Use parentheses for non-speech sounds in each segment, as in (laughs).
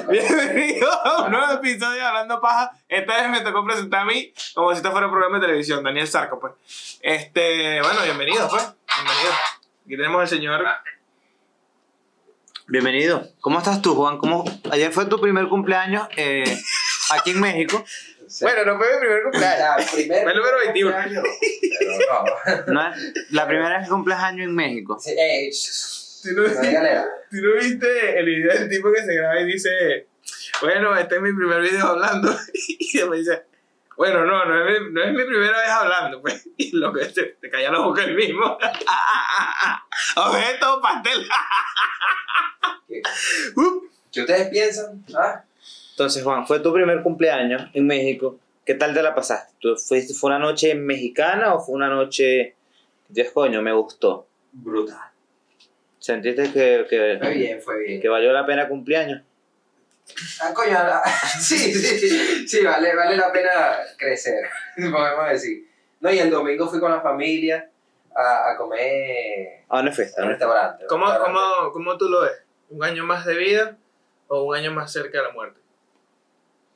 (laughs) Bienvenido a un nuevo episodio de Hablando Paja. Esta vez me tocó presentar a mí como si esto fuera un programa de televisión, Daniel Sarco, pues. Este, bueno, bienvenido, pues. Bienvenido. Aquí tenemos al señor. Bienvenido. ¿Cómo estás tú, Juan? ¿Cómo... Ayer fue tu primer cumpleaños eh, aquí en México. Bueno, no fue mi primer cumpleaños. Primer- Fue el número 21. Pero no. ¿no? La primera vez que cumples año en México. Sí, eh, ¿Tú no, tú (laughs) viste el video del tipo que se graba y dice, bueno, este es mi primer video hablando? (laughs) Y después dice, bueno, no, no es mi, no es mi primera vez hablando, pues. (laughs) Y lo que te, te calla la boca el mismo. Objeto, pastel. ¿Qué. ¿Qué ustedes piensan? ¿Ah? Entonces, Juan, fue tu primer cumpleaños en México. ¿Qué tal te la pasaste? ¿Tú fuiste, ¿Fue una noche mexicana o fue una noche... Dios coño, me gustó. Brutal. ¿Sentiste que, Fue que, bien, fue bien. que valió la pena cumpleaños? Ah, coño, ah, (laughs) sí, sí, sí, vale, vale la pena crecer, (laughs) podemos decir. No, y el domingo fui con la familia a, a comer Ah, no fuiste, en un ¿no? restaurante. ¿Cómo, cómo, ¿Cómo tú lo ves? ¿Un año más de vida o un año más cerca de la muerte?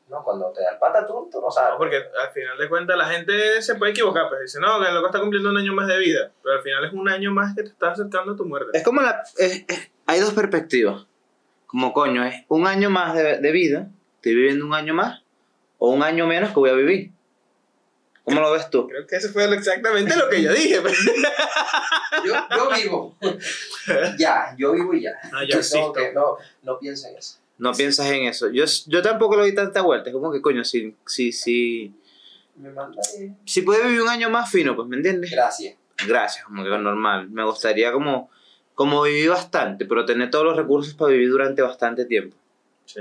No, cuando te da el patatún, tú no sabes. No, porque al final de cuentas la gente se puede equivocar, pues dice, no, que el loco está cumpliendo un año más de vida, pero al final es un año más que te está acercando a tu muerte. Es como la... es- es- hay dos perspectivas. Como coño, es un año más de, de vida, estoy viviendo un año más, o un año menos que voy a vivir. ¿Cómo lo ves tú? Creo que eso fue exactamente lo que yo dije. pues. (laughs) Yo, yo vivo. ya, yo vivo y ya. No, yo no, que no, no pienso en eso. No piensas en eso. Yo, yo tampoco le doy tanta vuelta. Es como que coño, si, si, si, Me manda bien. si puede vivir un año más fino, pues, ¿me entiendes? Gracias. Gracias, como que normal. Me gustaría como, como vivir bastante, pero tener todos los recursos para vivir durante bastante tiempo. Sí.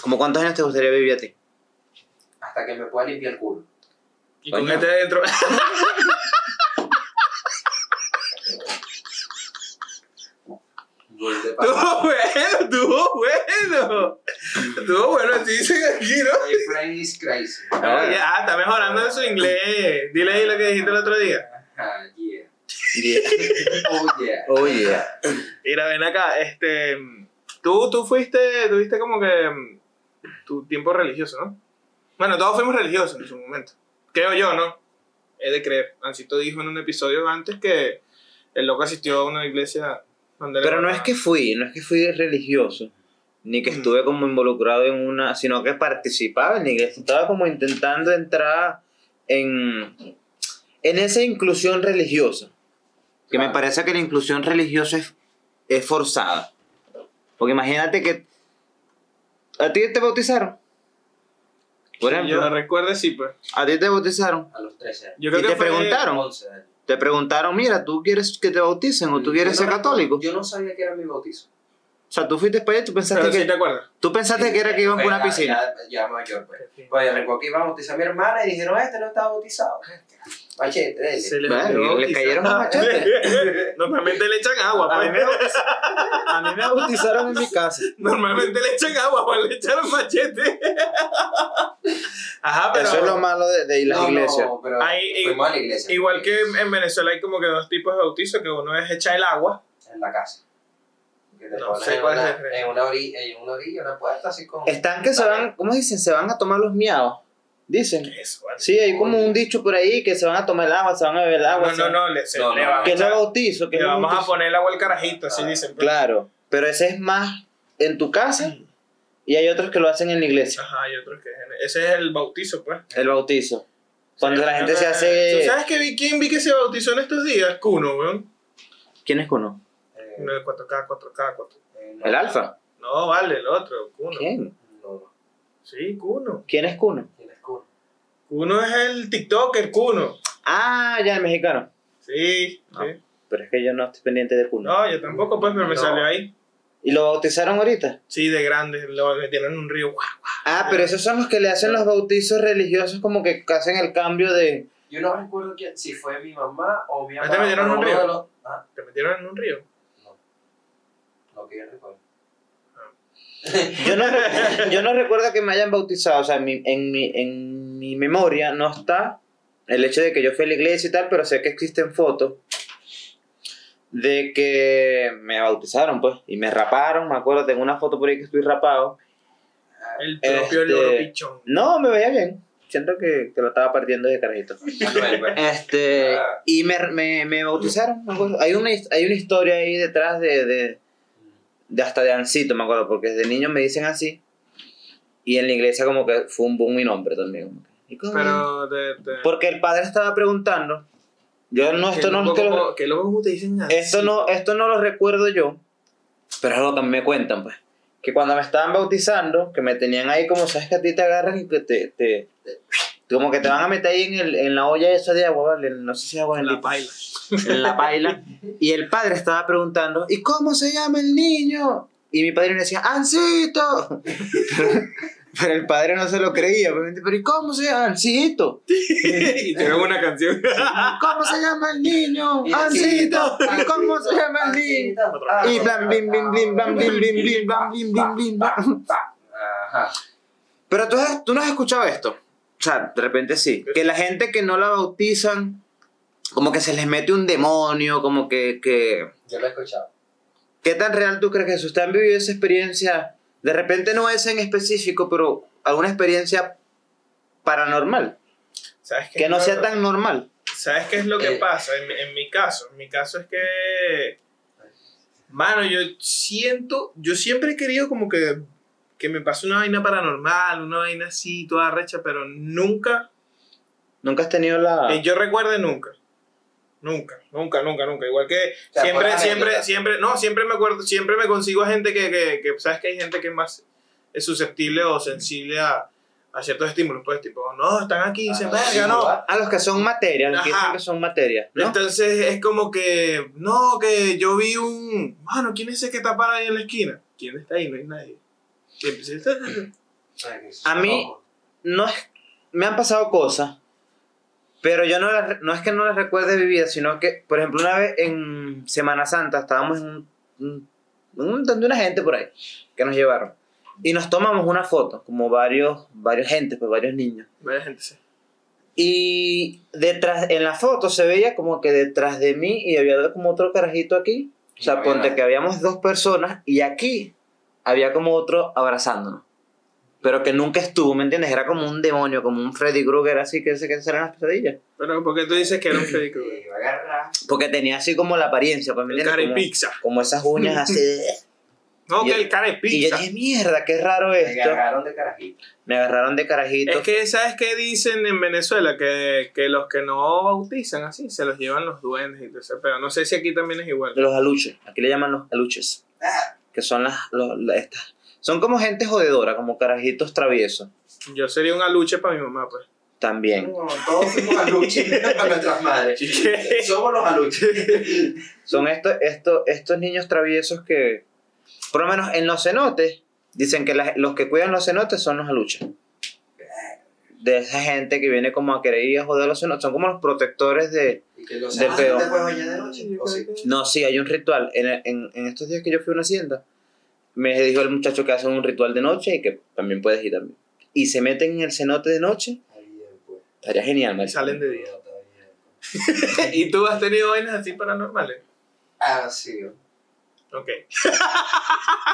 ¿Como cuántos años te gustaría vivir a ti? Hasta que me pueda limpiar el culo. Y con este dentro. De pata. Estuvo bueno, bueno. Estuvo bueno, así dicen aquí, ¿no? My friend is crazy. No, ya, está mejorando en su inglés. Dile ahí lo que dijiste el otro día. Ah, yeah. (laughs) Yeah. Oh, yeah. Oh, yeah. Mira, ven acá, este. Tú, tú fuiste, tuviste como que. mm, Tu tiempo religioso, ¿no? Bueno, todos fuimos religiosos en su momento. Creo yo, ¿no? He de creer. Ancito dijo en un episodio antes que el loco asistió a una iglesia Pero no es que fui, no es que fui religioso, ni que estuve como involucrado en una, sino que participaba la iglesia, estaba como intentando entrar en, en esa inclusión religiosa, que me parece que la inclusión religiosa es, es forzada. Porque imagínate que a ti te bautizaron, por Sí, ejemplo, Yo recuerdo, sí, pues. a ti te bautizaron, A los 13 años. Yo creo ¿Y que te fue- preguntaron? 11 años. te preguntaron, mira, ¿tú quieres que te bauticen o tú quieres ser no- católico? Yo no sabía que era mi bautizo. O sea, tú fuiste para allá y tú pensaste Pero que... sí te acuerdas. Tú pensaste que era que iban por una piscina. Ya, ya mayor, pues. Pues yo recuerdo que iba a bautizar a mi hermana y dijeron, este no está bautizado. Machete, dele. Se le, Verga, olvidó le quizás. cayeron a machete. (laughs) Normalmente le echan agua, A mí, me pues. bautizaron, a mí me bautizaron en mi casa. Normalmente le echan agua, pues le echaron machete. Ajá, pero. Eso es lo malo de, de las No, iglesias. No, pero Ahí- fuimos a la iglesia. Igual que en Venezuela hay como que dos tipos de bautizo, que uno es echar el agua. En la casa. Que te No pones en, cuál una, es el- en, una orilla, en una orilla, una puerta así con... Están que se van, ¿cómo dicen? Se van a tomar los miados. Dicen. Eso, vale. Sí, hay como un dicho por ahí que se van a tomar el agua, se van a beber el agua. No, no, no, le, se- No, le no, vamos Que es echar- bautizo. Que le vamos a poner el agua al carajito, así Ah, dicen. pues. Claro, pero ese es más en tu casa y hay otros que lo hacen en la iglesia. Ajá, y otros que. Ese es el bautizo, pues. El bautizo. Cuando Sí, la gente se ¿Tú hace... sabes que vi, quién vi que se bautizó en estos días? Cuno, weón. ¿Quién es Kuno? Uno de 4K, 4K, 4 eh, no. ¿El alfa? No, vale, el otro, Cuno. ¿Quién? No. Sí, Cuno. ¿Quién es Kuno? ¿Quién es cool? Cuno es el TikToker, Cuno. Ah, ya, el mexicano. Sí, No. sí. Pero es que yo no estoy pendiente de Kuno. No, yo tampoco, pues, pero me No. salió ahí. ¿Y lo bautizaron ahorita? Sí, de grande, lo metieron en un río. ¡guau! Ah, pero esos son los que le hacen los bautizos religiosos como que hacen el cambio de... Yo no recuerdo quién, si fue mi mamá o mi ¿Ah, mamá. te metieron en un río? Ah, Te metieron en un río. Que yo recuerdo. Yo no, (laughs) yo no recuerdo que me hayan bautizado, o sea, en mi, en, mi, en mi memoria no está el hecho de que yo fui a la iglesia y tal, pero sé que existen fotos de que me bautizaron, pues, y me raparon, me acuerdo, tengo una foto por ahí que estoy rapado, El propio Este- loro pichón. No, me veía bien. Siento que, que lo estaba partiendo de carajito. Pues. Este, y me, me, me bautizaron, me acuerdo. Hay una, hay una historia ahí detrás de, de, de hasta de Ancito, me acuerdo, porque desde niño me dicen así. Y en la iglesia como que fue un boom mi nombre también. ¿y cómo? Pero te- Porque el padre estaba preguntando. Yo no, esto no, loco es que lo- como- que loco como te dicen así. esto no, esto no lo recuerdo yo, pero es algo que me cuentan, pues. Que cuando me estaban bautizando, que me tenían ahí como, sabes que a ti te agarran y que te, te, te- como que te van a meter ahí en, el, en la olla esa de agua, ¿vale? No sé si es agua En la paila. En la paila. Y el padre estaba preguntando, ¿y cómo se llama el niño? Y mi padre le decía, ¡Ancito! (laughs) Pero el padre no se lo creía, obviamente, pero ¿y cómo se llama? ¡Ancito! y tenemos una canción. (laughs) ¿Cómo se llama el niño? ¡Ancito! Ancito. ¿Y cómo se llama el niño? Y blam, blim, blim, blam, blim, blim, blim, blam, blim, blim, blim, blam. Ajá. Pero tú, has- tú no has escuchado esto. O sea, de repente sí. Que la gente que no la bautizan, como que se les mete un demonio, como que, que... Yo lo he escuchado. ¿Qué tan real tú crees que eso? ¿Ustedes han vivido esa experiencia? De repente no es en específico, pero alguna experiencia paranormal. ¿Sabes qué Que no sea tan normal. ¿Sabes qué es lo que Eh. pasa? En, mi- en mi caso, en mi caso es que, mano, yo siento, yo siempre he querido como que, que me pase una vaina paranormal, una vaina así, toda recha, pero nunca, Nunca has tenido la... que yo recuerde nunca. Nunca, nunca, nunca, nunca. Igual que sea, siempre, siempre, anécdota. siempre, no, siempre me acuerdo, siempre me consigo a gente que, que, que, sabes que hay gente que es más es susceptible o sensible a, a ciertos estímulos, pues tipo, no, están aquí, dicen, Ah, verga, no. A los que son materia, los que dicen que son materia. ¿no? Entonces es como que, no, que yo vi un, mano, ¿quién es ese que está parado ahí en la esquina? ¿Quién está ahí? No hay nadie. Y empecé, A mí- No es, me han pasado cosas, pero yo no, las no es que no las recuerde vividas, sino que, por ejemplo, una vez en Semana Santa estábamos en un, un, un- donde una gente por ahí que nos llevaron y nos tomamos una foto, como varios, varios gente, pues varios niños. Vaya gente, sí. Y detrás, en la foto se veía como que detrás de mí y había como otro carajito aquí. O sea, No ponte nadie. que habíamos dos personas y aquí había como otro abrazándonos. Pero que nunca estuvo, ¿me entiendes? Era como un demonio, como un Freddy Krueger así que se que eran las pesadillas. Pero ¿por qué tú dices que era un (laughs) Freddy Krueger? Porque tenía así como la apariencia, pues, ¿me El entiendes? cara y Como, pizza. como esas uñas (laughs) así. No, Y que el- cara y y yo pizza. dije, mierda, qué raro Me esto. agarraron de carajito. Me agarraron de carajito. Es que, ¿sabes qué dicen en Venezuela? Que, que los que no bautizan así, se los llevan los duendes y todo eso. Pero no sé si aquí también es igual. Los aluches, aquí le llaman los aluches. Que son las, los- la- estas. Son como gente jodedora, como carajitos traviesos. Yo sería un aluche para mi mamá, pues. También. No, todos fuimos aluches (laughs) (laughs) para nuestras madres. Somos los aluches. (laughs) Son estos, estos, estos niños traviesos que, por lo menos en los cenotes, dicen que la- los que cuidan los cenotes son los aluches. De esa gente que viene como a querer ir a joder los cenotes. Son como los protectores de... Y que los De bañar de noche. ¿O sí? No, sí, hay un ritual. En, en, en estos días que yo fui a una hacienda, me dijo el muchacho que hacen un ritual de noche y que también puedes ir también. Y se meten en el cenote de noche. Pues. Estaría genial, marico. salen de día. (laughs) ¿Y tú has tenido vainas así paranormales? Ah, sí. Ok.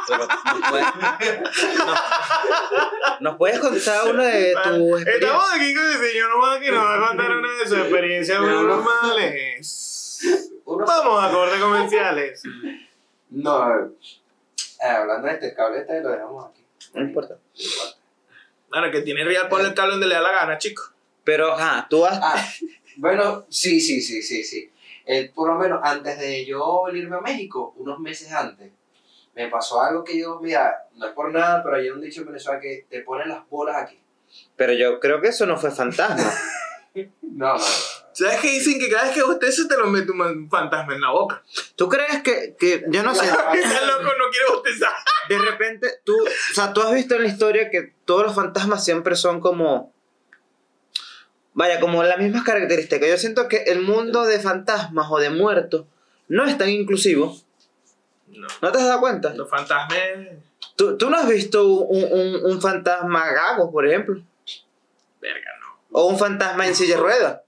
Pero nos puedes, nos- nos puedes contar una de tus experiencias. Estamos aquí con el señor Juan que nos va a contar una de sus experiencias paranormales. Uno- Vamos a corte comerciales. No. eh, hablando de este cable, este lo dejamos aquí. No importa. Bueno, que tiene real ponle el cable donde le da la gana, chico. Pero, ajá, tú has... Ah, bueno, sí, sí, sí, sí, sí. Eh, por lo menos antes de yo venirme a México, unos meses antes, me pasó algo que yo, mira, no es por nada, pero hay un dicho en Venezuela que te ponen las bolas aquí. Pero yo creo que eso no fue fantasma. (laughs) No, no, no. ¿Sabes qué dicen? Que cada vez que usted se te lo mete un fantasma en la boca. ¿Tú crees que, que yo no sé, (laughs) Ese loco no quiere bostezar. de repente tú, o sea, tú has visto en la historia que todos los fantasmas siempre son como, vaya, como las mismas características. Yo siento que el mundo de fantasmas o de muertos no es tan inclusivo. No. ¿No te has dado cuenta? Los fantasmas. ¿Tú, tú no has visto un, un- un fantasma gago, por ejemplo? Verga, no. O un fantasma en silla de ruedas.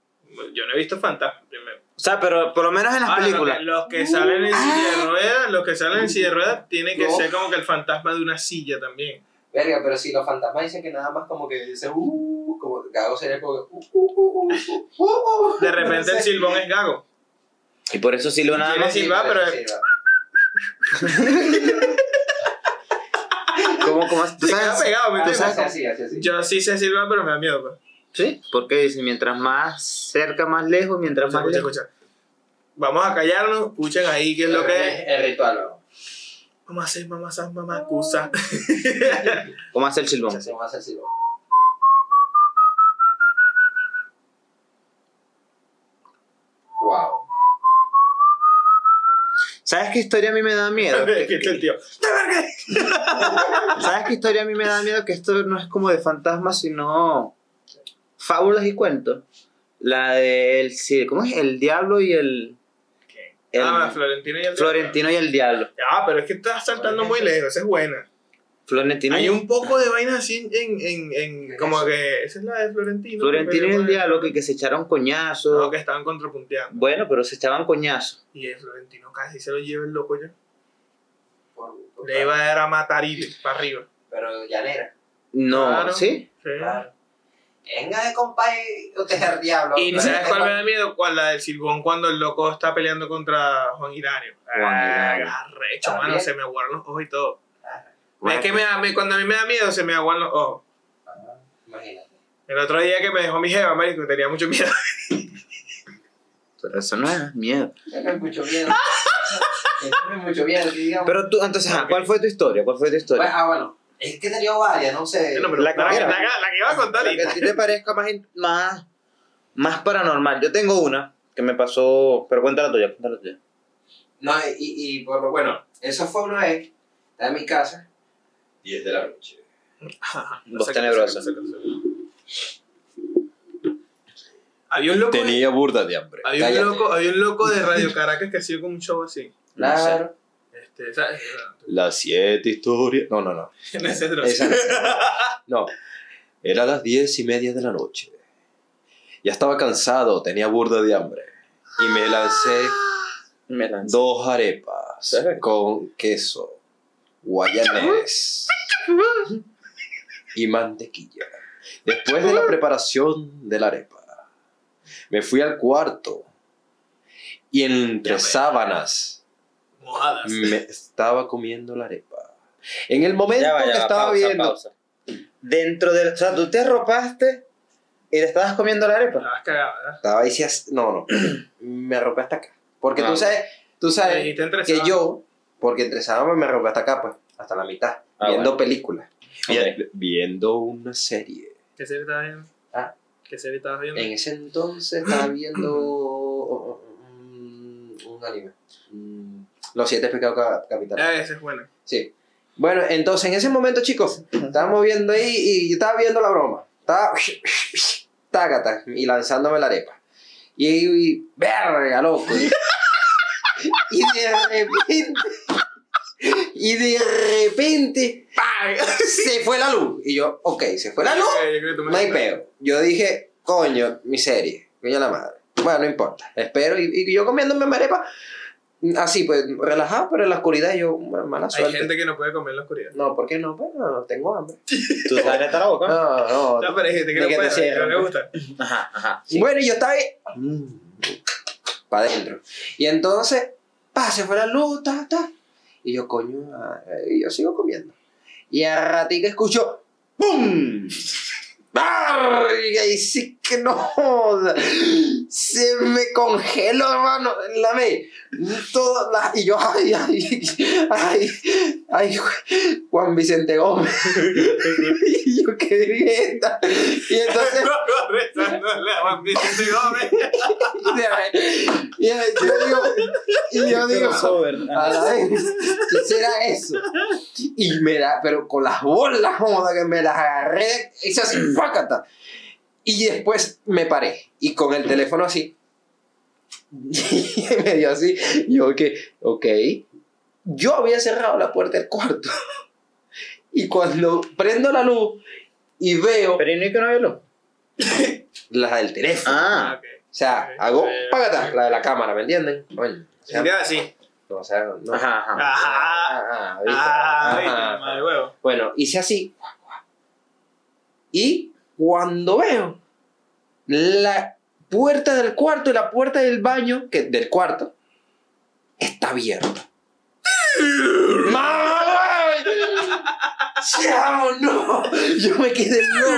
Yo no he visto fantasmas primero. O sea, pero por lo menos en las Ahora, películas. Los que, los que salen en silla de ruedas, los que salen en silla de ruedas, tiene que No. ser como que el fantasma de una silla también. Verga, pero si los fantasmas dicen que nada más como que dice, uh, Gago sería como, De repente el (laughs) silbón es gago. Y por eso silbo nada más. silba, pero- ¿Cómo, cómo? ¿Tú sabes? pegado, ¿me ¿Tú entiendes? sabes? Así, así, así. Yo sí sé silbar, pero me da miedo. Pues. Sí, porque dice, mientras más cerca, más lejos, mientras Escucha, más escucha, lejos. escucha. Vamos a callarnos, escuchen ahí qué es lo que es. El ritual, ¿no? Mamá mamá san, mamá cusa. (laughs) ¿Cómo hace el silbón? Se va a hacer silbo. Wow. ¿Sabes qué historia a mí me da miedo? (laughs) ¿Qué es el tío? (laughs) ¿Sabes qué historia a mí me da miedo? Que esto no es como de fantasmas, sino fábulas y cuentos. La del... sí, ¿Cómo es? El diablo y el... el Ah, Florentino y el Florentino y el diablo. Ah, pero es que estás saltando muy lejos, esa es buena. Florentino, Hay y, un poco de vainas así en, en, en como que esa es la de Florentino. Florentino y que el diablo con- que, que se echaron coñazos. No, que estaban contrapunteando. Bueno, pero se echaban coñazos. Y el Florentino casi se lo lleva el loco ya. Por- por- Le iba a dar a matarile para arriba. Pero llanera. No, Claro. ¿sí? Sí. Claro. Venga de compadre, usted es el diablo. Y Pero ¿sabes es cuál me da miedo? ¿Cuál? La del Silbón cuando el loco está peleando contra Juan Hilario. Juan Ah, Hilario. arrecho, También. mano, se me aguaron los ojos y todo. Es que me da- me- cuando a mí me da miedo se me aguan los ojos. Ah, Imagínate. El otro día que me dejó mi jeva, marico, tenía mucho miedo. (laughs) Pero eso no es miedo. Eso no es mucho miedo. No es mucho miedo, digamos. Pero tú, entonces, ajá, ¿cuál fue tu historia? ¿Cuál fue tu historia? ah, bueno. Es que he tenido varias, no sé. No, pero La que la, que iba a contar La que a ti te parezca más, más, más paranormal. Yo tengo una que me pasó, pero cuéntala tuya, cuéntala tuya. No, y, y por lo bueno, eso fue una vez, estaba en mi casa, 10 de la noche. Voz tenebrosa. Había un loco. Tenía burda de hambre. Había un, loco, había un loco de Radio Caracas que hacía como un show así. Claro. Este, ¿sabes? Las siete historias. No, no, no. (laughs) En ese trozo. Esa no. No. Era las diez y media de la noche. Ya estaba cansado, tenía burda de hambre. Y me lancé Me lancé. dos arepas ¿Sí? con queso, guayanés y mantequilla. Después de la preparación de la arepa, me fui al cuarto y entre sábanas Mojadas. me estaba comiendo la arepa. En el momento Ya va, ya que va, estaba pausa, viendo, pausa. Dentro del. O sea, tú te arropaste y le estabas comiendo la arepa. Estabas cagado, ¿verdad? estaba ahí, no, no, (clears throat) me arropé hasta acá. Porque Ah. tú sabes, tú Me sabes que yo, porque entre sábanas me arropé hasta acá, pues, hasta la mitad, Ah, viendo bueno. películas, Viendo una serie. ¿Qué serie estabas viendo? Ah. ¿Qué serie estabas viendo? En ese entonces estaba viendo un, un anime. Mm, Los siete pecados ca- capitales. Ah, esa es buena. Sí. Bueno, entonces en ese momento, chicos, estábamos viendo ahí y yo estaba viendo la broma. Estaba. (laughs) Tácata, y lanzándome la arepa. Y, y verga, loco. (laughs) y de repente. Y de repente. ¡pam! Se fue la luz. Y yo, ok, se fue la luz. No hay peo. Yo dije, coño, mi serie. Coño la madre. Bueno, no importa. Espero. Y, y yo comiéndome mi arepa. Así, pues, relajado, pero en la oscuridad yo, mala Hay suerte. gente que no puede comer en la oscuridad. No, ¿por qué no? Bueno, tengo hambre. (laughs) ¿Tú sabes estar la boca? No, no. No, pero hay gente que no puede, que no le pues. gusta. (laughs) Ajá, ajá. sí. Bueno, y yo estaba ahí. Para adentro. Y entonces, pa, se fue la luz, ta, ta. Y yo, coño, yo sigo comiendo. Y a ratito escucho, ¡pum! Y ahí sí que no. Se me congeló, hermano, la ve. Todo, la- y yo, ay, ay, ay, ay, Juan Vicente Gómez. y yo, qué dieta. Y entonces, (laughs) Rezándole a Juan Vicente Gómez. y yo digo, y yo digo, a la vez, ¿qué será eso? Y me da, pero con las bolas, joda, que me las agarré, hice así, ¡fácata! Y después me paré, y con el teléfono así, (laughs) y me dio así, yo que, ok, yo había cerrado la puerta del cuarto, y cuando prendo la luz y veo Pero ¿y no es que no había luz? (laughs) la del teléfono, Ah, ok. o sea, hago, ¡págata! La de la cámara, ¿me entienden? Coño, o sea, Sería así. no, o sea, no. ajá, ajá. Ajá. Ah. Ah, Ajá. viste, madre huevo. Bueno, hice así. Y cuando veo la puerta del cuarto y la puerta del baño, que del cuarto, está abierta. ¡Mamá! ¡Chao, no! Yo me quedé loco.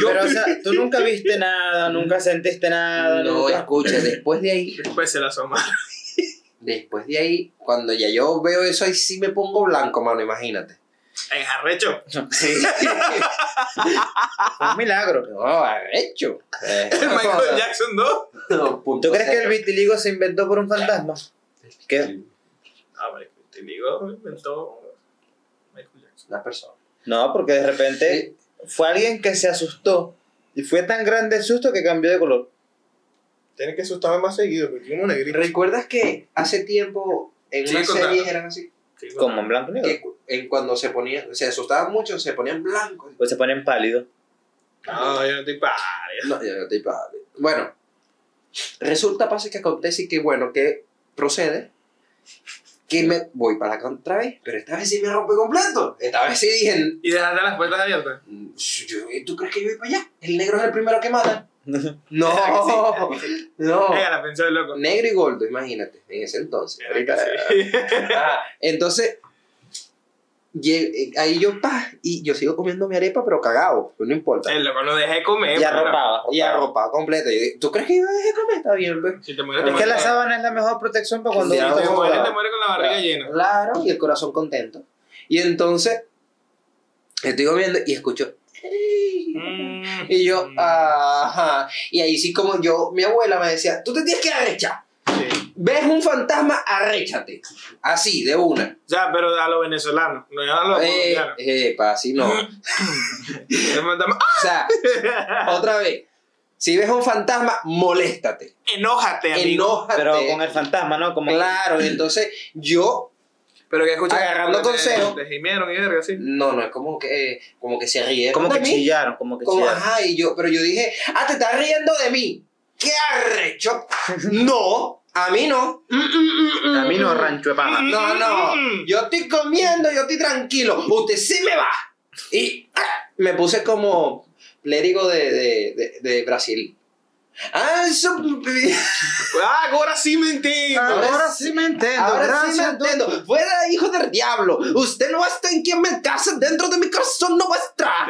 Yo, Pero, o sea, tú (laughs) nunca viste nada, nunca sentiste nada, no, nunca... escucha, después de ahí, Después se la asoma. después de ahí, cuando ya yo veo eso, ahí sí me pongo blanco, mano, imagínate. En arrecho. Sí. Fue un milagro. No, (laughs) El Michael Jackson 2. no, punto ¿Tú crees que el vitiligo se inventó por un fantasma? ¿Qué? Ah, te digo, inventó Michael Jackson. Una persona. No, porque de repente fue alguien que se asustó y fue tan grande el susto que cambió de color. Tienes que asustarme más seguido, porque tengo un negrito. ¿Recuerdas que hace tiempo en Sí, contando. series eran así? Sí, Como en blanco y negro. Que en cuando se ponían, se asustaban mucho, se ponían blancos. Pues se ponen pálidos. No, yo no estoy para. No, ya no te iba- Bueno, resulta, pasa que acontece y que bueno, que procede que me voy para acá otra vez, pero esta vez sí me rompe completo. Esta vez sí dije, Y dejaste las puertas abiertas. "Mm, yo- ¿tú crees que yo voy para allá? El negro es el primero que mata. (laughs) No, (laughs) no. Venga, la pensó el loco. Negro y gordo, imagínate, en ese entonces. Sí. Ah, entonces, lle- eh, ahí yo, pa, y yo sigo comiendo mi arepa, pero cagado, pues no importa. El loco no deja de comer. Y arropado. Y arropado completo. Y yo, ¿Tú crees que yo dejé de comer? Está bien, pues. Si te mueres, te Es que la mueres. sábana es la mejor protección para cuando Si está te mueres, ocupado. te mueres con la barriga llena. Claro, y el corazón contento. Y entonces, estoy comiendo y escucho. Mm. Y yo, ajá. Y ahí sí, como yo, mi abuela me decía, tú te tienes que arrechar. Sí. Ves un fantasma, arréchate. Así, de una. O sea, pero a los venezolanos, no a los Eh, epa, así no. (laughs) O sea, otra vez. Si ves un fantasma, moléstate. Enójate, amigo. Enójate. Pero con el fantasma, ¿no? Como Claro, entonces yo Pero que escuchas. Agarrando te- consejo. Te gimieron y verga, así. No, no, es como que, como que se rieron como de que mí. chillaron, como que Como, chillaron. ajá, y yo, pero yo dije, ah, te estás riendo de mí. ¿Qué arrecho? (laughs) no, a mí no. Mm, mm, mm, mm, Camino mm. rancho de paja. No, no, yo estoy comiendo, yo estoy tranquilo. Usted sí me va. Y ah, me puse como plérigo de, de, de, de Brasil. Ah, eso. (laughs) Ah, ahora sí me entiendo. Ahora sí me entiendo, Ahora sí me entiendo. Fuera, hijo del diablo. Usted no está en quien me casa. Dentro de mi corazón no va a estar.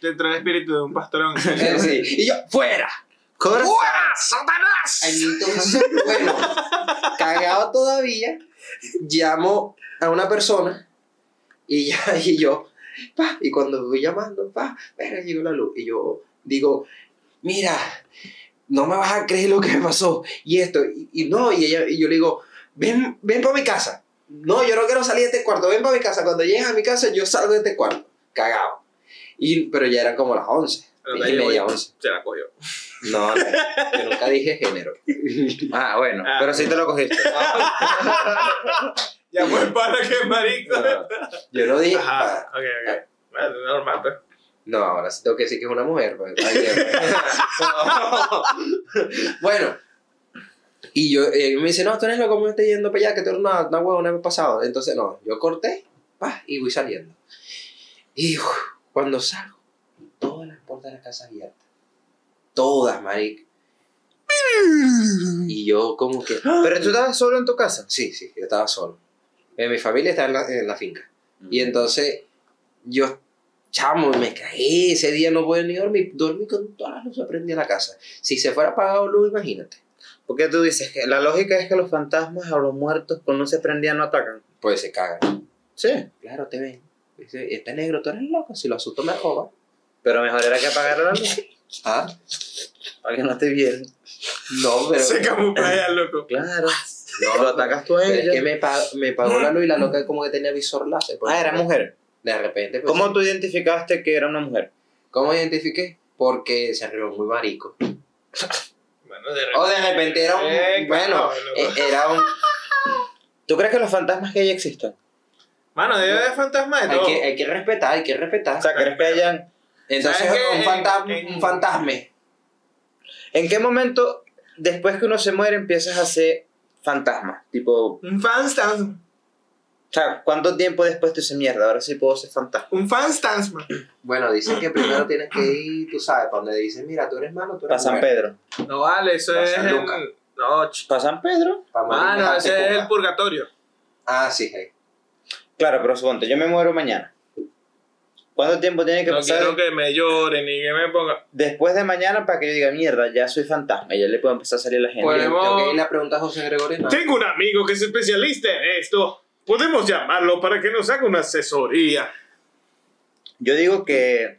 Dentro del, espíritu de un pastorón. (laughs) Sí. Y yo, fuera. ¡Fuera, Satanás! Entonces, bueno, cagado todavía, llamo a una persona y ya, (laughs) y yo, pa, y cuando voy llamando, pa, verga, llegó la luz. Y yo digo, mira, no me vas a creer lo que me pasó. Y esto, y, y no, y, ella, y yo le digo, ven, ven para mi casa. No, yo no quiero salir de este cuarto, ven para mi casa. Cuando llegues a mi casa, yo salgo de este cuarto, cagado. Y, pero ya eran como las 11, Pero llevo media. 11. Se la cogió. No, no, yo nunca dije género. Ah, bueno, Ah. pero sí te lo cogiste. (laughs) Ya fue para que marico. No, yo no dije. Ajá, ok, ok. Bueno, normal, pues. No, ahora sí tengo que decir que es una mujer. pues. (laughs) Bueno, y yo eh, me dice, no, tú eres loco, me estás yendo para allá, que tú eres una, una huevona me pasado. Entonces, no, yo corté, pa, y voy saliendo. Y uf, cuando salgo, puertas de la casa abiertas. Todas, maric. Y yo como que... (gasps) Pero tú estabas solo en tu casa. Sí, sí, yo estaba solo. Eh, mi familia estaba en la, en la finca. Y entonces yo, chamo, me caí. Ese día no pude ni dormir. Dormí con todas las luces prendidas en la casa. Si se fuera apagado luz, imagínate. Porque tú dices que la lógica es que los fantasmas o los muertos con luz se prendían no atacan. Pues se cagan. Sí. Claro, te ven. Dice, este negro, tú eres loco. Si lo asusto, me roba. Pero mejor era que apagar la luz Ah, para que no te vieran. no, pero. Se camufla al (laughs) loco. Claro. No, Lo atacas tú a pero es ella. que me, pa- me pagó la luz y la loca como que tenía visor láser. pues. Ah, era mujer. De repente. pues, ¿Cómo sí. tú identificaste que era una mujer? ¿Cómo identifiqué? Porque se arregló muy marico. Bueno, de O de repente era un. Eh, bueno, eh, era un. ¿Tú crees que los fantasmas que hay existen? Mano, debe haber fantasmas de Hay que, hay que respetar, hay que respetar. O sea, ¿crees que hayan... Entonces, ¿sabes qué? un, fantasma, En- un fantasme. ¿En qué momento, después que uno se muere, empiezas a ser fantasma? Tipo, Un fantasma. O sea, ¿cuánto tiempo después te dices mierda? Ahora sí puedo ser fantasma. Un fan stansman. Bueno, dicen que primero tienes que (clears throat) ir, tú sabes, para donde dicen, mira, tú eres malo, tú eres Para San. Pedro. No vale, eso Pa' es San el. Lucas. No, ¿Para San Pedro? Pa' Mano, mejor ese es el purgatorio. Ah, sí, hey. Claro, pero suponte, yo me muero mañana. ¿Cuánto tiempo tiene que No pasar quiero que me lloren ni que me ponga. después de mañana para que yo diga mierda, ya soy fantasma? Y ya le puedo empezar a salir a la gente. Pues- Tengo Podemos- que ir a preguntar a José Gregorio. No. Tengo un amigo que es especialista en esto. Podemos llamarlo para que nos haga una asesoría. Yo digo que.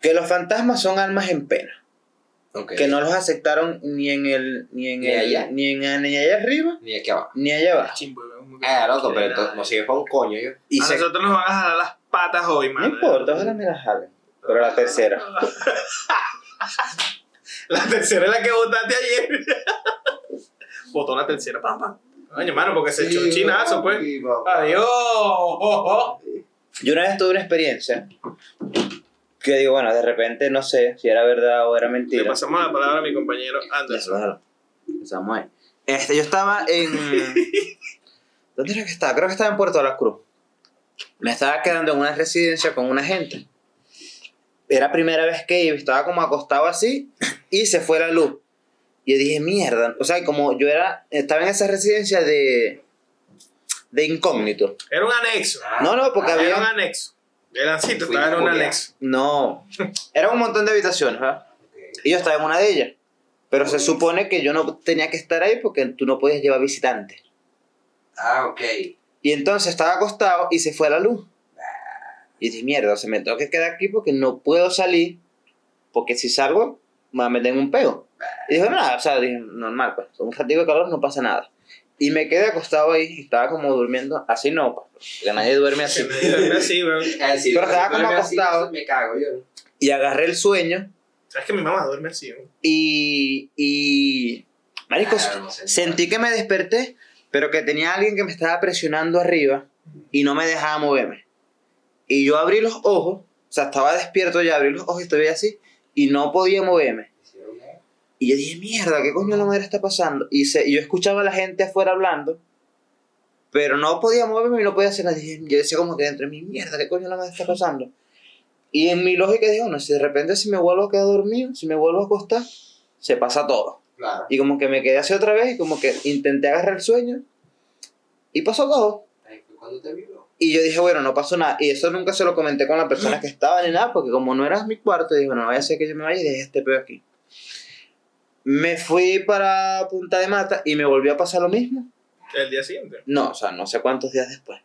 Que los fantasmas son almas en pena. Que no los aceptaron ni en el. ni en Ni el. allá. ni en ni allá arriba, Ni aquí abajo. ni allá abajo. Chimbo, Ah, loco, pero entonces nada. no sirve para un coño yo. Y a se- nosotros nos van a jalar las patas hoy, no mano. importa, ojalá me la jalen. Pero la tercera. (laughs) La tercera es la que votaste ayer. (laughs) Votó la tercera, pam, pam. Coño, mano, porque se echó un chinazo, pues. Adiós. Yo una vez tuve una experiencia que digo, bueno, de repente no sé si era verdad o era Le mentira. pasamos la palabra a mi compañero Anderson. Claro. Empezamos ahí. Este, yo estaba en. (laughs) ¿Dónde era que estaba? Creo que estaba en Puerto de la Cruz. Me estaba quedando en una residencia con una gente. Era primera vez que iba, estaba como acostado así y se fue la luz. Y yo dije, mierda. O sea, como yo era, estaba en esa residencia de, de incógnito. Era un anexo. Ah, No, no, porque ah, Era un había. anexo. En un anexo. No, era un montón de habitaciones, ¿verdad? ok. Y yo estaba en una de ellas. Pero se supone que yo no tenía que estar ahí porque tú no podías llevar visitantes. Ah, ok. Y entonces estaba acostado y se fue la luz. Y dije, mierda, se me tengo que quedar aquí porque no puedo salir. Porque si salgo, me va a meter en un pego. Y dije, nada, o sea, dije, normal, pues, un ratito de calor no pasa nada. Y me quedé acostado ahí y estaba como durmiendo. Así no, pues, porque nadie duerme así. Weón. (laughs) Ah, Pero estaba como duerme así, acostado. Me cago yo. Y agarré el sueño ¿Sabes que mi mamá duerme así? weón? y. y. Marico, Ah, no sé. sentí que me desperté, pero que tenía alguien que me estaba presionando arriba y no me dejaba moverme. Y yo abrí los ojos, o sea, estaba despierto ya, abrí los ojos y estoy así, y no podía moverme. Y yo dije, mierda, ¿qué coño la madre está pasando? Y, se, y yo escuchaba a la gente afuera hablando, pero no podía moverme y no podía hacer nada. Yo decía como que dentro de mi mierda, ¿qué coño la madre está pasando? Y en mi lógica dije, bueno, si de repente si me vuelvo a quedar dormido, si me vuelvo a acostar, se pasa todo. Claro. Y como que me quedé así otra vez y como que intenté agarrar el sueño y pasó todo. Te. Y yo dije, bueno, no pasó nada. Y eso nunca se lo comenté con las personas que estaban ni nada, porque como no era mi cuarto, dije, bueno, no vaya a ser que yo me vaya y deje este pedo aquí. Me fui para Punta de Mata y me volvió a pasar lo mismo. El día siguiente. No, o sea, no sé cuántos días después.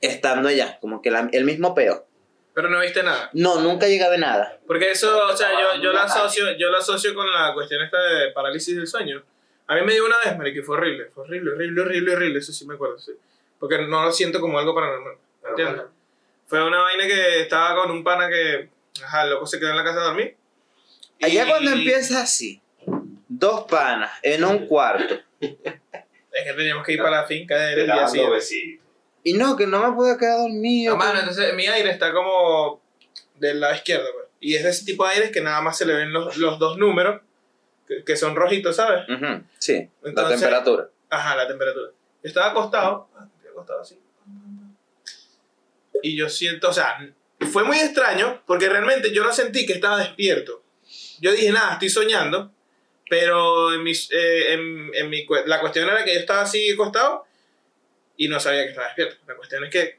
Estando allá, como que la- el mismo peo. Pero no viste nada. No, nunca llegué a ver nada. Porque eso, o sea, yo, yo, lo asocio, yo lo asocio con la cuestión esta de parálisis del sueño. A mí me dio una vez, Mari, que fue horrible. Fue horrible, horrible, horrible, horrible. Eso sí me acuerdo, sí. Porque no lo siento como algo paranormal. ¿Entiendes? bueno, Fue una vaina que estaba con un pana que, ajá, el loco se quedó en la casa a dormir. Allá Y- cuando empieza así, dos panas en un cuarto. Es que teníamos que ir para la finca del día siguiente. Y no, que no me pude quedar dormido. No, mano, entonces mi aire está como del lado izquierdo, pues. Y es de ese tipo de aires que nada más se le ven los, los dos números, que, que son rojitos, ¿sabes? Ujú, sí, la Entonces- temperatura. Ajá, la temperatura. Yo estaba acostado, ah, acostado así. Y yo siento, o sea, fue muy extraño porque realmente yo no sentí que estaba despierto. Yo dije, nada, estoy soñando, pero en, mis, eh, en, en mi, la cuestión era que yo estaba así acostado y no sabía que estaba despierto. La cuestión es que,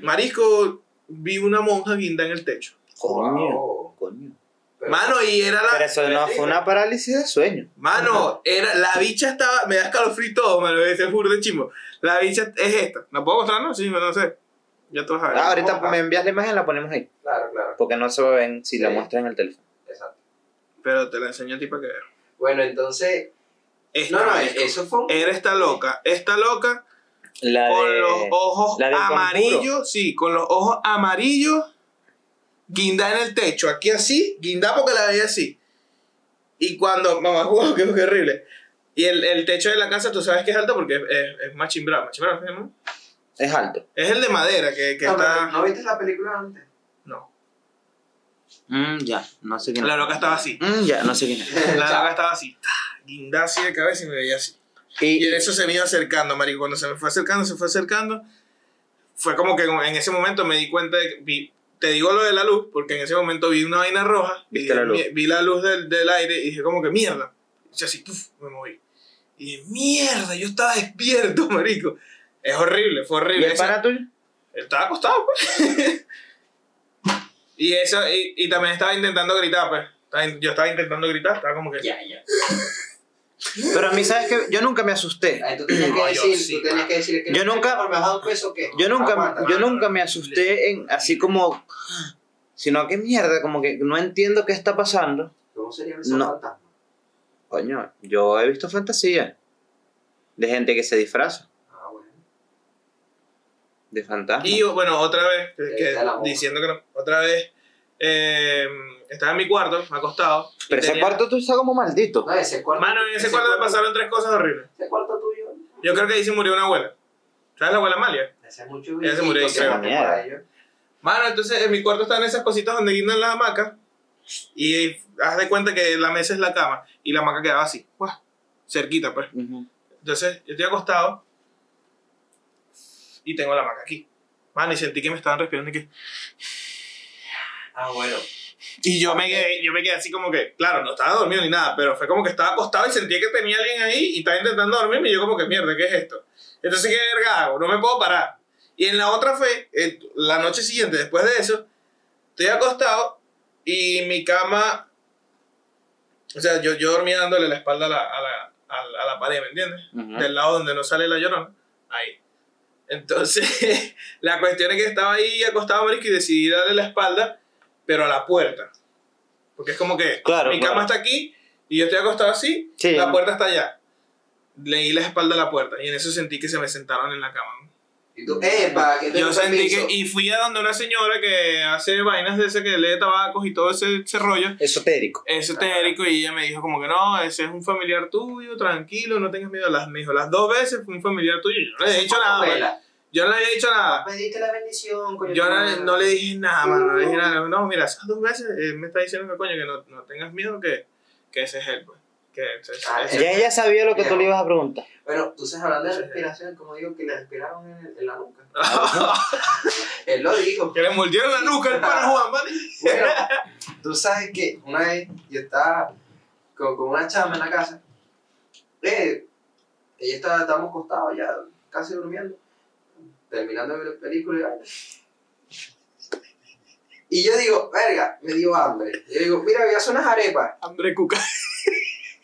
Marisco, vi una monja guinda en el techo. Coño, Wow. coño. Pero- Mano, y era la... Pero eso no fue una parálisis de sueño. Mano, era, la bicha estaba, me da escalofrío todo, mano, ese fur de chimbo. La bicha es esta. ¿La puedo mostrar? No, sí, no sé. Ya tú vas a ver. Ah, ahorita me envías la imagen y la ponemos ahí. Claro, claro. Porque no se ven si la Sí. muestran en el teléfono. Exacto. Pero te la enseño a ti para que veas. Bueno, entonces. Esta, No, no, eso fue un. Era esta loca. Esta loca La con de... los ojos la amarillos. Sí, con los ojos amarillos. Guinda en el techo. Aquí así. Guinda porque la veía así. Y cuando. Mamá, (laughs) wow, qué, qué horrible. Y el, el techo de la casa, tú sabes que es alto porque es, es, es machimbrado. ¿Machimbrado? Es alto. Es el de madera que, que No, está. ¿No viste la película antes? Mm, ya, no sé quién La loca estaba así. Mm, ya, no sé quién es. (laughs) La loca estaba así. ta, Guinda así de cabeza y me veía así. Y en Y, eso se me iba acercando, marico. Cuando se me fue acercando, se fue acercando. Fue como que en ese momento me di cuenta de que vi- te digo lo de la luz, porque en ese momento vi una vaina roja. y Viste la luz. Vi, vi la luz del, del aire y dije como que mierda. Y así, puf, me moví. Y dije, mierda, yo estaba despierto, (laughs) marico. Es horrible, fue ¿y horrible. el Esa- pana tuyo? estaba acostado, pues. (laughs) y eso, y, y también estaba intentando gritar, pues. Estaba in- Yo estaba intentando gritar, estaba como que. Ya, ya. Pero a mí, ¿sabes qué? Yo nunca me asusté. Ahí tú tenías que yo decir, sí, tú tenías que decir que Yo nunca- por me has dado un peso que Yo nunca, Aguanta. yo nunca me asusté en así como. Sino que mierda, como que no entiendo qué está pasando. ¿Cómo sería ese No. fantasma? Coño, yo he visto fantasías de gente que se disfraza. De fantasma. Y yo, bueno, otra vez, que- diciendo que no, otra vez, eh, estaba en mi cuarto, me acostado. Pero ese tenía- cuarto tú está como maldito. No, ese cuarto. Mano, en ese, cuarto me pasaron tres cosas horribles. Ese cuarto tuyo. Yo creo que ahí se murió una abuela. ¿Sabes la abuela Amalia? Ese es mucho Ese murió ahí, creo. se por ahí, yo. Mano, entonces en mi cuarto están esas cositas donde guindan las hamacas. Y haz de cuenta que la mesa es la cama. Y la hamaca quedaba así, cerquita, pues. Ujú. Entonces, yo estoy acostado y tengo la hamaca aquí. Mano, y sentí que me estaban respirando y que... Ah, bueno. Y yo me, quedé, yo me quedé así como que, claro, no estaba dormido ni nada, pero fue como que estaba acostado y sentía que tenía alguien ahí y estaba intentando dormirme y yo como que, mierda, ¿qué es esto? Entonces, ¿qué verga hago? No me puedo parar. Y en la otra fue, el- la noche siguiente, después de eso, estoy acostado y mi cama, o sea, yo, yo dormía dándole la espalda a la, a la, a la, a la pared, ¿me entiendes? Ujú. del lado donde no sale la llorona, ahí. Entonces, (laughs) la cuestión es que estaba ahí acostado, marico, y decidí darle la espalda, pero a la puerta. Porque es como que Claro, mi claro. cama está aquí y yo estoy acostado así, Sí, la puerta está allá. Leí la espalda a la puerta y en eso sentí que se me sentaron en la cama. Y tú, ¡epa! que tengo Yo sentí que, y fui a donde una señora que hace vainas de ese que lee tabacos y todo ese, ese rollo Esotérico. esotérico y ella me dijo como que no, ese es un familiar tuyo, tranquilo, no tengas miedo. Las, me dijo, las dos veces fue un familiar tuyo. Yo no le he dicho nada. pues. Yo no le he dicho nada. Pediste la bendición, coño. Yo no, le dije nada, mano. No le dije nada. No, mira, esas dos veces él me está diciendo que coño, que no, no tengas miedo, que, que ese es él, pues. Que ese- Ah, Ya ella sabía lo que tú le ibas a preguntar. Bueno, tú estás hablando de respiración, como digo, que le respiraron en, en la nuca. (laughs) (laughs) Él lo dijo. que le mordieron la nuca al pana Juan, ¿vale? Bueno, (laughs) tú sabes que una vez yo estaba con, con una chama en la casa. Eh, ella estaba, estábamos acostados ya, casi durmiendo, terminando de ver la película y. Y yo digo, verga, me dio hambre. Yo digo, mira, voy a hacer unas arepas. Hambre cuca.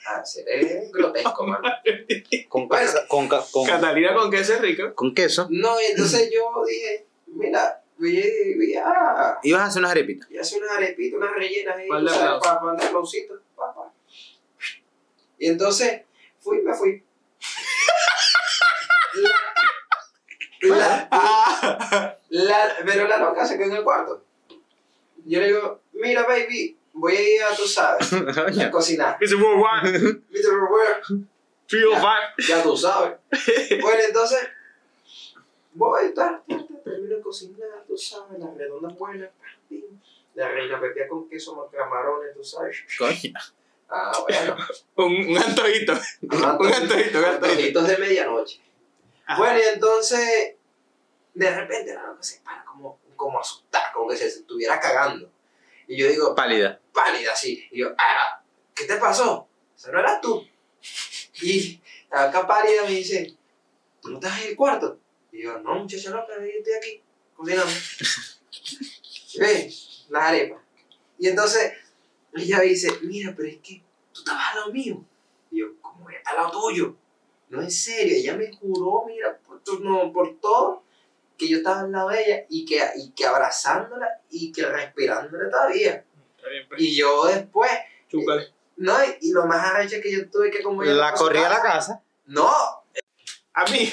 Ah, seré grotesco, mano. (laughs) Con, Bueno. con, ca- con, Catalina con queso es rico. con queso. No, y entonces yo dije, mira, voy, a- a Ibas a hacer unas arepitas. y hace unas arepitas, unas rellenas ahí, para aplausitos, pa, pa. Y entonces, fui, me fui. La, la, Ah. la- pero la loca se quedó en el cuarto. Yo le digo, mira, baby, voy a ir a, tú sabes, (laughs) a cocinar. "Well, one, Mr. Three or five. ya tú sabes. (laughs) Bueno, entonces, voy, ta, ta, ta, termino de cocinar, tú sabes, las redondas buenas, la reina pepia con queso, camarones, tú sabes. Coño. Ah, bueno. (laughs) Un, un antojito. Un antojito, un antojito. Antojitos de medianoche. Ajá. Bueno, y entonces, de repente la loca se para como, como asustada, como que se estuviera cagando. Y yo digo, Pálida. Pálida así. Y yo, ah, ¿qué te pasó? Esa no eras tú. Y acá pálida me dice, ¿tú no estás en el cuarto? Y yo, no, muchacha loca, yo estoy aquí, cocinando. Ve, las arepas. Y entonces, ella dice, mira, pero es que tú estabas al lado mío. Y yo, ¿cómo voy a estar al lado tuyo? No, en serio, ella me juró, mira, por, tu- no, por todo, que yo estaba al lado de ella y que, y que abrazándola y que respirándola todavía. Está bien, pues. Y yo después, Chúcale. no, y, y lo más arrecho es que yo tuve que como La corrí a la casa. No, A mí.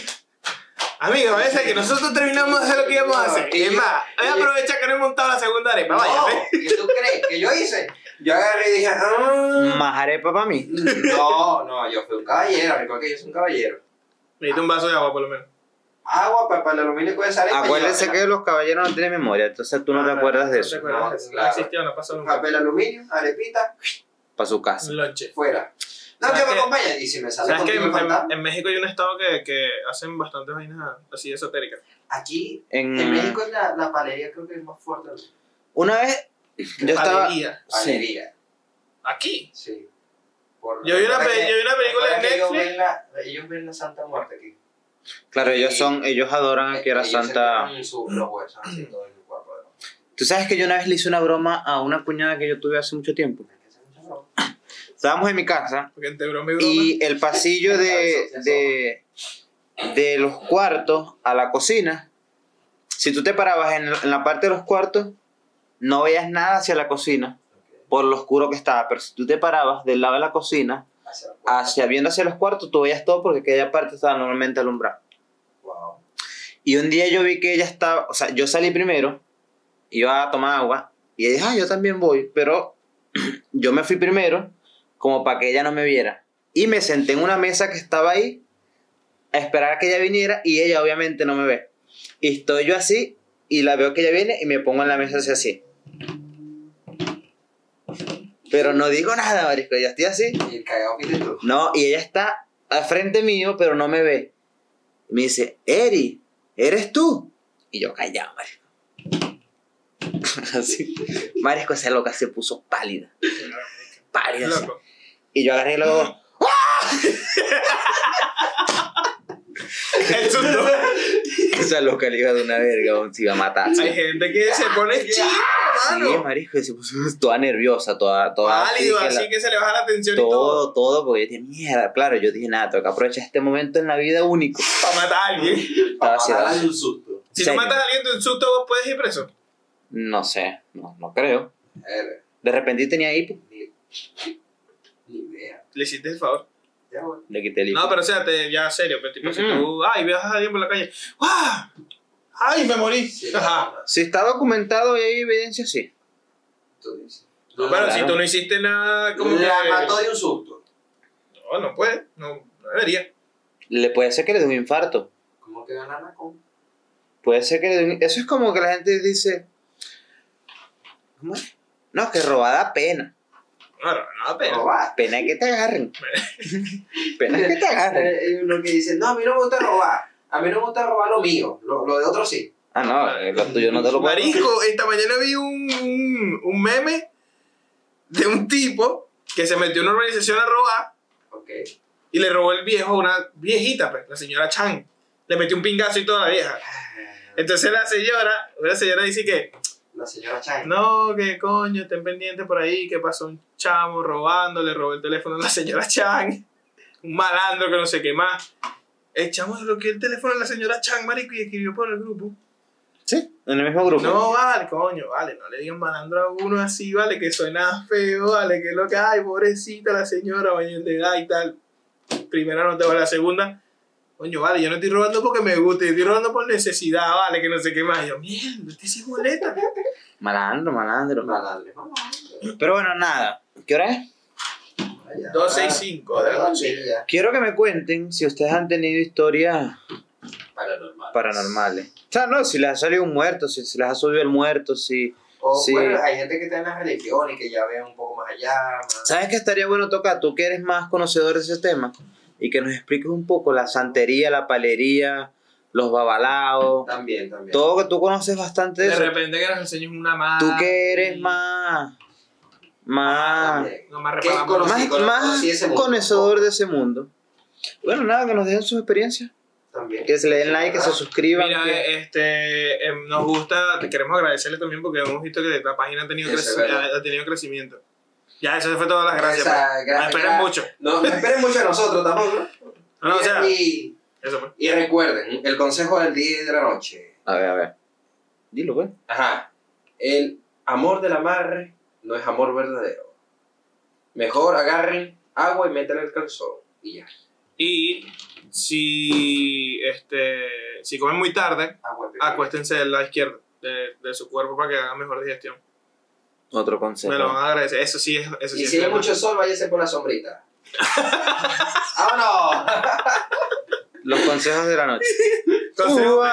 Amigo, a veces que nosotros terminamos de hacer lo que íbamos a hacer. Y Es más, voy a y- aprovechar que no he montado la segunda arepa. Vaya, no, ¿eh? ¿qué tú crees? que yo hice? Yo agarré y dije, ah. Más arepa para mí. No, no, yo fui un caballero, recuerda que yo soy un caballero. Necesito un vaso de agua, por lo menos. Agua para, para el aluminio con esa arepa. Acuérdense que los caballeros no tienen memoria, entonces tú no te acuerdas de No eso. te acuerdas de eso. No, claro. No existió, no pasó nunca. Papel aluminio, arepita, Para su casa. Un lonche. fuera. No, ¿Sabes que me acompañen. Y si me sale ¿Sabes que en, en México hay un estado que, que hacen bastantes vainas así esotéricas? Aquí, En, en México, es la, la palería creo que es más fuerte. Una vez yo estaba. Palería. Sí. Palería, Aquí. sí. Por- Yo vi una, que- yo vi una película en que ellos Netflix. ven, la, ellos ven la Santa Muerte aquí. Claro, ellos son, ellos adoran a que era Santa. Tú sabes que yo una vez le hice una broma a una cuñada que yo tuve hace mucho tiempo. Estábamos en mi casa Porque entre broma y broma. y el pasillo de, de, de los cuartos a la cocina, si tú te parabas en, en la parte de los cuartos, no veías nada hacia la cocina por lo oscuro que estaba, pero si tú te parabas del lado de la cocina, Hacia viendo hacia los cuartos, tú veías todo porque aquella parte estaba normalmente alumbrada. Wow. Y un día yo vi que ella estaba, o sea, yo salí primero, iba a tomar agua, y ella dijo, ah, yo también voy, pero (clears throat) yo me fui primero, como para que ella no me viera. Y me senté en una mesa que estaba ahí, a esperar a que ella viniera, y ella obviamente no me ve. Y estoy yo así, y la veo que ella viene, y me pongo en la mesa así, así. Pero no digo nada, marisco, ya estoy así. Y el cagado que tú. No, y ella está al frente mío, pero no me ve. Y me dice, Eri, ¿eres tú? Y yo callado, marisco. (laughs) Así. Marisco, esa loca se puso pálida. Pálida. así. Y yo agarré y luego, susto. (laughs) esa loca le iba a dar una verga, weón, se iba a matar. Sí, Hay gente que se pone chido, mano. marisco, y se puso toda nerviosa, toda, toda Pálido, que así la- que se le baja la tensión y todo. todo, todo, porque yo dije, mierda, claro, yo dije, nada, tengo que aprovechar este momento en la vida único. Para matar a alguien. Estaba así, Para darle un susto. Si tú Serio. matas a alguien de un susto, vos puedes ir preso. No sé, no, no creo. De repente tenía hipo, ni idea. Le hiciste el favor. Ya, bueno. le quité el hipo. No, pero o sea, te, ya serio, pero tipo, si tú, ay, ves a alguien por la calle, ¡ah! ¡Ay, me morí! Sí, Ajá. Si está documentado y hay evidencia, sí. Tú dices. Pero claro. si tú no hiciste nada, como La que... mató de un susto. No, no puede, no, no debería. Le puede ser que le dé un infarto. ¿Cómo que ganar con? Puede ser que le dé un... Eso es como que la gente dice... ¿Cómo es? No, que robada pena. No, no, no, pero... Robar. Pena es que te agarren. (laughs) pena es que te agarren. Eh, uno que dice, no, a mí no me gusta robar. A mí no me gusta robar lo mío. Lo, lo de otro sí. Ah, no, eh, lo tuyo no te lo puedo... Marico, esta mañana vi un, un, un meme de un tipo que se metió en una organización a robar Ok. y le robó el viejo a una viejita, pues, la señora Chan. Le metió un pingazo y toda la vieja. Entonces la señora, una señora dice que, La señora Chan. no, que coño, estén pendientes por ahí, que pasó un chamo robando, le robó el teléfono a la señora Chan. Un malandro que no sé qué más. El chamo le bloqueó el teléfono a la señora Chan, marico, y escribió por el grupo. Sí, en el mismo grupo. No, vale, coño, vale, no le digan malandro a uno así, vale, que suena feo, vale, que es lo que hay, pobrecita la señora, mayor de edad y tal. Primera no te va la segunda. Coño, vale, yo no estoy robando porque me gusta, yo estoy robando por necesidad, vale, que no sé qué más. Y yo, mierda, este sí es boleta. Malandro, malandro. Malandro. Malandro. Pero bueno, nada. ¿Qué hora es? 265 de la noche. Quiero que me cuenten si ustedes han tenido historias Paranormal. paranormales. O sea, no, si les ha salido un muerto, si se les ha subido el muerto, si... O Sí. bueno, hay gente que está en la religión y que ya ve un poco más allá. Más... ¿Sabes qué estaría bueno tocar? Tú que eres más conocedor de ese tema y que nos expliques un poco la santería, la palería, los babalaos, También, también. todo que tú conoces bastante de De eso. repente que nos enseñes una más. Tú que eres más... Más... También. No más ¿Qué reparamos. conocí? Más, más ese mundo. conocedor de ese mundo. Bueno, nada, que nos dejen sus experiencias. También. Que se le den like, que se suscriban. Mira, que- este, em, nos gusta, te queremos agradecerle también porque hemos visto que la página ha tenido, creci- ha tenido crecimiento. Ya, eso fue todas las gracias. Esa, pues. No esperen mucho. No, no esperen mucho de nosotros tampoco. ¿no? No, o sea, y, eso pues. y recuerden, el consejo del día y de la noche. A ver, a ver. Dilo, pues. Ajá. El amor del amarre no es amor verdadero. Mejor agarren agua y métanle el calzón. Y ya. Y si, este, si comen muy tarde, de- acuéstense del lado izquierdo de, de su cuerpo para que hagan mejor digestión. Otro consejo. Me lo van a agradecer. Eso sí es, eso sí Y si hay mucho sol, váyase por la sombrita. (laughs) ¡Vámonos! Los consejos de la noche. Consejo-